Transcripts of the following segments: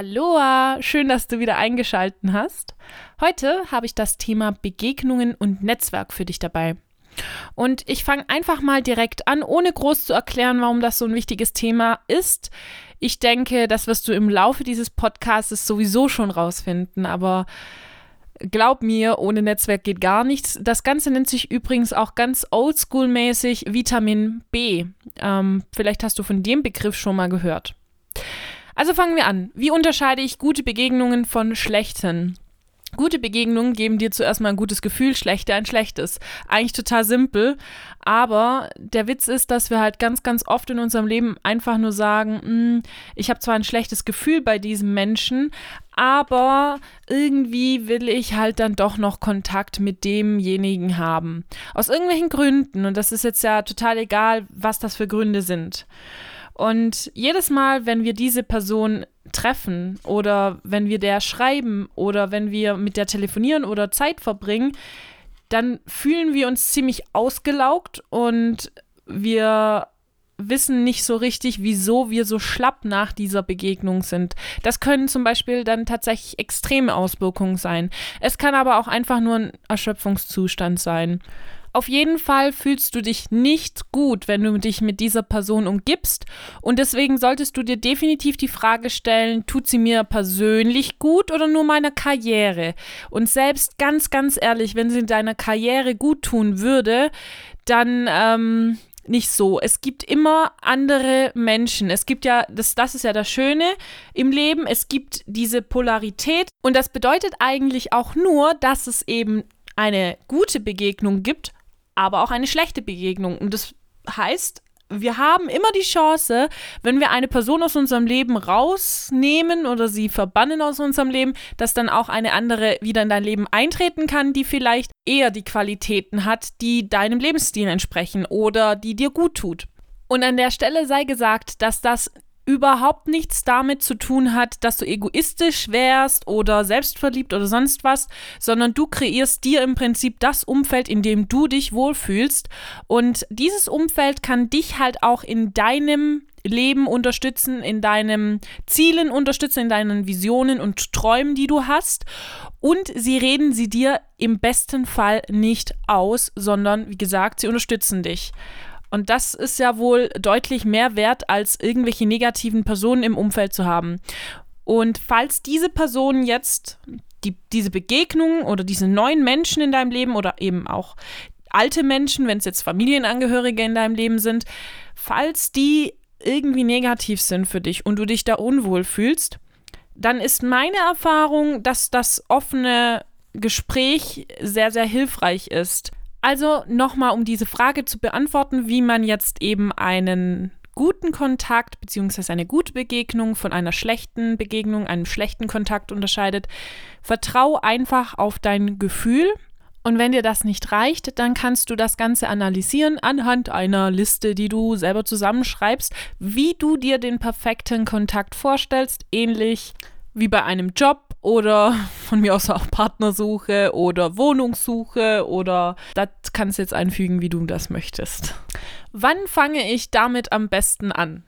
Aloha, schön, dass du wieder eingeschalten hast. Heute habe ich das Thema Begegnungen und Netzwerk für dich dabei. Und ich fange einfach mal direkt an, ohne groß zu erklären, warum das so ein wichtiges Thema ist. Ich denke, das wirst du im Laufe dieses Podcasts sowieso schon rausfinden, aber glaub mir, ohne Netzwerk geht gar nichts. Das Ganze nennt sich übrigens auch ganz oldschool-mäßig Vitamin B. Ähm, vielleicht hast du von dem Begriff schon mal gehört. Also fangen wir an. Wie unterscheide ich gute Begegnungen von schlechten? Gute Begegnungen geben dir zuerst mal ein gutes Gefühl, schlechte ein schlechtes. Eigentlich total simpel, aber der Witz ist, dass wir halt ganz, ganz oft in unserem Leben einfach nur sagen, hm, ich habe zwar ein schlechtes Gefühl bei diesem Menschen, aber irgendwie will ich halt dann doch noch Kontakt mit demjenigen haben. Aus irgendwelchen Gründen, und das ist jetzt ja total egal, was das für Gründe sind. Und jedes Mal, wenn wir diese Person treffen oder wenn wir der schreiben oder wenn wir mit der telefonieren oder Zeit verbringen, dann fühlen wir uns ziemlich ausgelaugt und wir wissen nicht so richtig, wieso wir so schlapp nach dieser Begegnung sind. Das können zum Beispiel dann tatsächlich extreme Auswirkungen sein. Es kann aber auch einfach nur ein Erschöpfungszustand sein. Auf jeden Fall fühlst du dich nicht gut, wenn du dich mit dieser Person umgibst. Und deswegen solltest du dir definitiv die Frage stellen, tut sie mir persönlich gut oder nur meiner Karriere? Und selbst ganz, ganz ehrlich, wenn sie deiner Karriere gut tun würde, dann ähm, nicht so. Es gibt immer andere Menschen. Es gibt ja, das, das ist ja das Schöne im Leben, es gibt diese Polarität. Und das bedeutet eigentlich auch nur, dass es eben eine gute Begegnung gibt aber auch eine schlechte Begegnung. Und das heißt, wir haben immer die Chance, wenn wir eine Person aus unserem Leben rausnehmen oder sie verbannen aus unserem Leben, dass dann auch eine andere wieder in dein Leben eintreten kann, die vielleicht eher die Qualitäten hat, die deinem Lebensstil entsprechen oder die dir gut tut. Und an der Stelle sei gesagt, dass das überhaupt nichts damit zu tun hat, dass du egoistisch wärst oder selbstverliebt oder sonst was, sondern du kreierst dir im Prinzip das Umfeld, in dem du dich wohlfühlst. Und dieses Umfeld kann dich halt auch in deinem Leben unterstützen, in deinen Zielen unterstützen, in deinen Visionen und Träumen, die du hast. Und sie reden sie dir im besten Fall nicht aus, sondern wie gesagt, sie unterstützen dich. Und das ist ja wohl deutlich mehr wert, als irgendwelche negativen Personen im Umfeld zu haben. Und falls diese Personen jetzt die, diese Begegnungen oder diese neuen Menschen in deinem Leben oder eben auch alte Menschen, wenn es jetzt Familienangehörige in deinem Leben sind, falls die irgendwie negativ sind für dich und du dich da unwohl fühlst, dann ist meine Erfahrung, dass das offene Gespräch sehr, sehr hilfreich ist. Also nochmal, um diese Frage zu beantworten, wie man jetzt eben einen guten Kontakt bzw. eine gute Begegnung von einer schlechten Begegnung, einem schlechten Kontakt unterscheidet. Vertrau einfach auf dein Gefühl. Und wenn dir das nicht reicht, dann kannst du das Ganze analysieren anhand einer Liste, die du selber zusammenschreibst, wie du dir den perfekten Kontakt vorstellst, ähnlich wie bei einem Job oder von mir aus auch Partnersuche oder Wohnungssuche oder das kannst du jetzt einfügen, wie du das möchtest. Wann fange ich damit am besten an?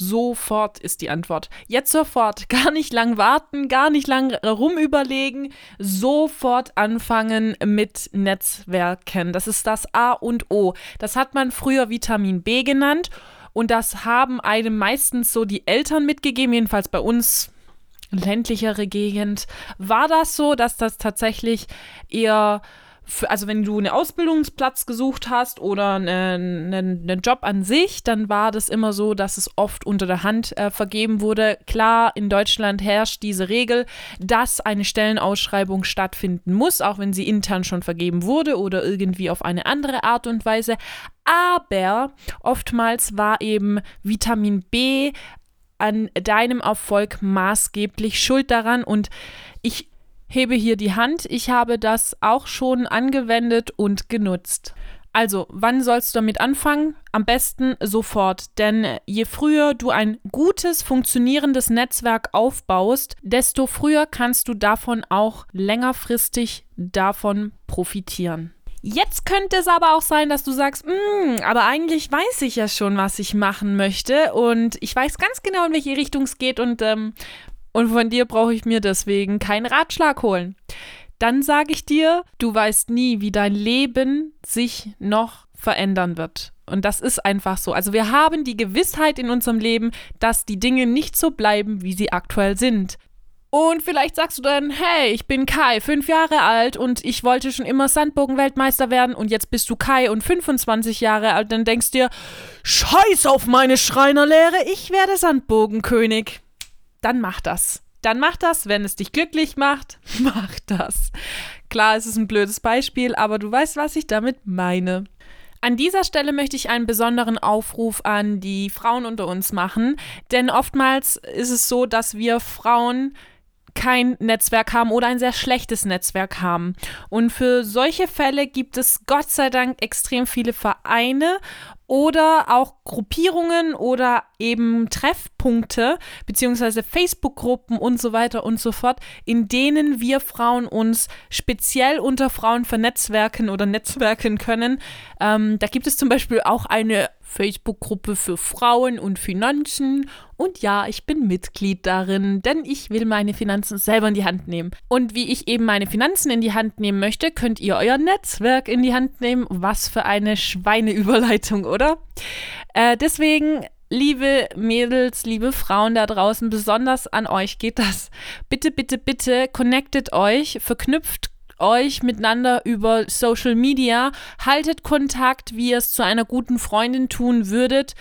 Sofort ist die Antwort. Jetzt sofort. Gar nicht lang warten, gar nicht lang rumüberlegen. Sofort anfangen mit Netzwerken. Das ist das A und O. Das hat man früher Vitamin B genannt. Und das haben einem meistens so die Eltern mitgegeben, jedenfalls bei uns ländlichere Gegend. War das so, dass das tatsächlich eher, für, also wenn du einen Ausbildungsplatz gesucht hast oder einen, einen, einen, Job an sich, dann war das immer so, dass es oft unter der Hand äh, vergeben wurde. Klar, in Deutschland herrscht diese Regel, dass eine Stellenausschreibung stattfinden muss, auch wenn sie intern schon vergeben wurde oder irgendwie auf eine andere Art und Weise. Aber oftmals war eben Vitamin B an deinem Erfolg maßgeblich schuld daran und ich hebe hier die Hand. Ich habe das auch schon angewendet und genutzt. Also, wann sollst du damit anfangen? Am besten sofort, denn je früher du ein gutes, funktionierendes Netzwerk aufbaust, desto früher kannst du davon auch längerfristig davon profitieren. Jetzt könnte es aber auch sein, dass du sagst, mm, aber eigentlich weiß ich ja schon, was ich machen möchte und ich weiß ganz genau, in welche Richtung es geht und ähm, Und von dir brauche ich mir deswegen keinen Ratschlag holen. Dann sage ich dir, du weißt nie, wie dein Leben sich noch verändern wird. Und das ist einfach so. Also wir haben die Gewissheit in unserem Leben, dass die Dinge nicht so bleiben, wie sie aktuell sind. Und vielleicht sagst du dann, hey, ich bin Kai, fünf Jahre alt und ich wollte schon immer Sandbogen-Weltmeister werden und jetzt bist du Kai und 25 Jahre alt. Dann denkst du dir, scheiß auf meine Schreinerlehre, ich werde Sandbogenkönig. Dann mach das. Dann mach das, wenn es dich glücklich macht, mach das. Klar, es ist ein blödes Beispiel, aber du weißt, was ich damit meine. An dieser Stelle möchte ich einen besonderen Aufruf an die Frauen unter uns machen, denn oftmals ist es so, dass wir Frauen kein Netzwerk haben oder ein sehr schlechtes Netzwerk haben. Und für solche Fälle gibt es Gott sei Dank extrem viele Vereine oder auch Gruppierungen oder eben Treffpunkte beziehungsweise Facebook-Gruppen und so weiter und so fort, in denen wir Frauen uns speziell unter Frauen vernetzwerken oder netzwerken können. Ähm, da gibt es zum Beispiel auch eine Facebook-Gruppe für Frauen und Finanzen. Und ja, ich bin Mitglied darin, denn ich will meine Finanzen selber in die Hand nehmen. Und wie ich eben meine Finanzen in die Hand nehmen möchte, könnt ihr euer Netzwerk in die Hand nehmen. Was für eine Schweineüberleitung, oder? Äh, deswegen liebe Mädels, liebe Frauen da draußen, besonders an euch geht das. Bitte, bitte, bitte connectet euch, verknüpft euch miteinander über Social Media, haltet Kontakt, wie ihr es zu einer guten Freundin tun würdet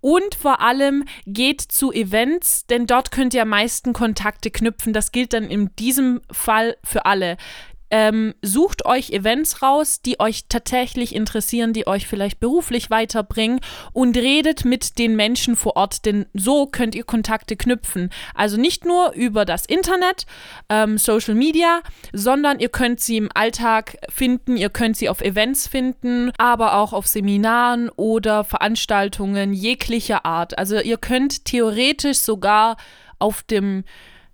und vor allem geht zu Events, denn dort könnt ihr am meisten Kontakte knüpfen. Das gilt dann in diesem Fall für alle. Ähm, sucht euch Events raus, die euch tatsächlich interessieren, die euch vielleicht beruflich weiterbringen und redet mit den Menschen vor Ort, denn so könnt ihr Kontakte knüpfen. Also nicht nur über das Internet, ähm, Social Media, sondern ihr könnt sie im Alltag finden, ihr könnt sie auf Events finden, aber auch auf Seminaren oder Veranstaltungen jeglicher Art. Also ihr könnt theoretisch sogar auf dem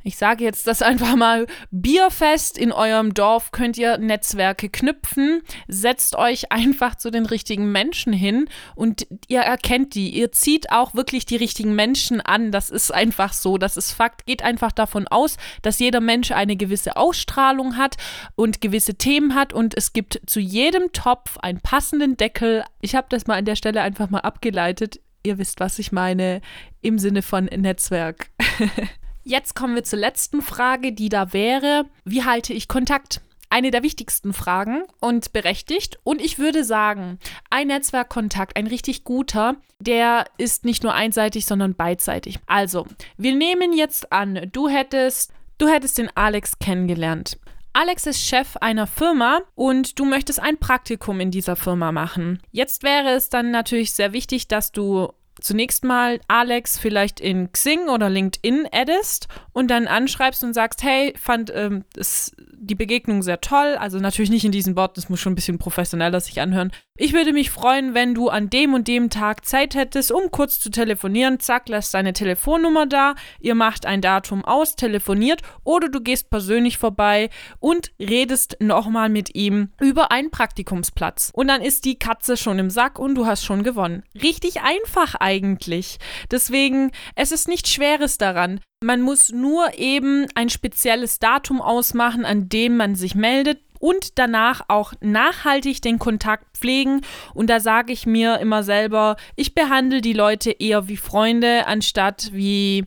ich sage jetzt das einfach mal, Bierfest in eurem Dorf könnt ihr Netzwerke knüpfen. Setzt euch einfach zu den richtigen Menschen hin und ihr erkennt die. Ihr zieht auch wirklich die richtigen Menschen an. Das ist einfach so. Das ist Fakt. Geht einfach davon aus, dass jeder Mensch eine gewisse Ausstrahlung hat und gewisse Themen hat und es gibt zu jedem Topf einen passenden Deckel. Ich habe das mal an der Stelle einfach mal abgeleitet. Ihr wisst, was ich meine im Sinne von Netzwerk. Jetzt kommen wir zur letzten Frage, die da wäre, wie halte ich Kontakt? Eine der wichtigsten Fragen und berechtigt. Und ich würde sagen, ein Netzwerkkontakt, ein richtig guter, der ist nicht nur einseitig, sondern beidseitig. Also, wir nehmen jetzt an, du hättest, du hättest den Alex kennengelernt. Alex ist Chef einer Firma und du möchtest ein Praktikum in dieser Firma machen. Jetzt wäre es dann natürlich sehr wichtig, dass du zunächst mal Alex vielleicht in Xing oder LinkedIn addest und dann anschreibst und sagst, hey, fand ähm, es, die Begegnung sehr toll. Also natürlich nicht in diesen Worten, das muss schon ein bisschen professioneller sich anhören. Ich würde mich freuen, wenn du an dem und dem Tag Zeit hättest, um kurz zu telefonieren. Zack, lass deine Telefonnummer da. Ihr macht ein Datum aus, telefoniert oder du gehst persönlich vorbei und redest nochmal mit ihm über einen Praktikumsplatz. Und dann ist die Katze schon im Sack und du hast schon gewonnen. Richtig einfach eigentlich. Deswegen, es ist nichts Schweres daran. Man muss nur eben ein spezielles Datum ausmachen, an dem man sich meldet und danach auch nachhaltig den Kontakt pflegen. Und da sage ich mir immer selber, ich behandle die Leute eher wie Freunde anstatt wie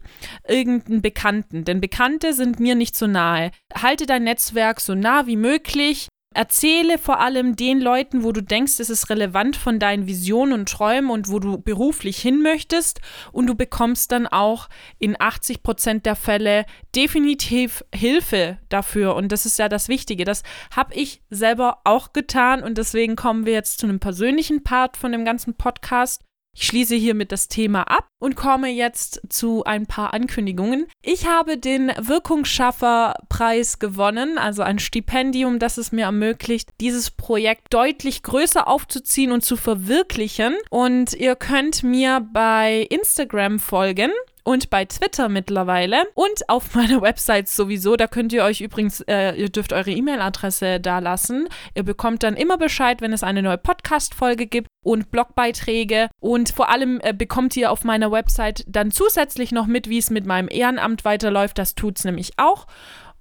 irgendeinen Bekannten. Denn Bekannte sind mir nicht so nahe. Halte dein Netzwerk so nah wie möglich. Erzähle vor allem den Leuten, wo du denkst, es ist relevant von deinen Visionen und Träumen und wo du beruflich hin möchtest. Und du bekommst dann auch in 80 Prozent der Fälle definitiv Hilfe dafür. Und das ist ja das Wichtige. Das habe ich selber auch getan. Und deswegen kommen wir jetzt zu einem persönlichen Part von dem ganzen Podcast. Ich schließe hiermit das Thema ab und komme jetzt zu ein paar Ankündigungen. Ich habe den Wirkungsschafferpreis gewonnen, also ein Stipendium, das es mir ermöglicht, dieses Projekt deutlich größer aufzuziehen und zu verwirklichen. Und ihr könnt mir bei Instagram folgen und bei Twitter mittlerweile und auf meiner Website sowieso. Da könnt ihr euch übrigens, äh, ihr dürft eure E-Mail-Adresse da lassen. Ihr bekommt dann immer Bescheid, wenn es eine neue Podcast-Folge gibt. Und Blogbeiträge. Und vor allem äh, bekommt ihr auf meiner Website dann zusätzlich noch mit, wie es mit meinem Ehrenamt weiterläuft. Das tut es nämlich auch.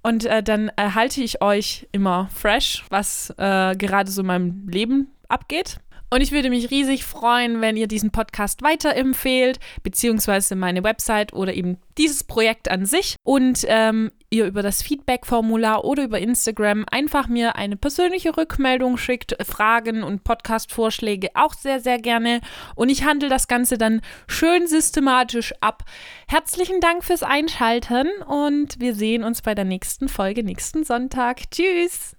Und äh, dann erhalte ich euch immer fresh, was äh, gerade so in meinem Leben abgeht. Und ich würde mich riesig freuen, wenn ihr diesen Podcast weiterempfehlt, beziehungsweise meine Website oder eben dieses Projekt an sich. Und ähm, ihr über das Feedback-Formular oder über Instagram einfach mir eine persönliche Rückmeldung schickt, Fragen und Podcast-Vorschläge auch sehr, sehr gerne. Und ich handle das Ganze dann schön systematisch ab. Herzlichen Dank fürs Einschalten und wir sehen uns bei der nächsten Folge nächsten Sonntag. Tschüss!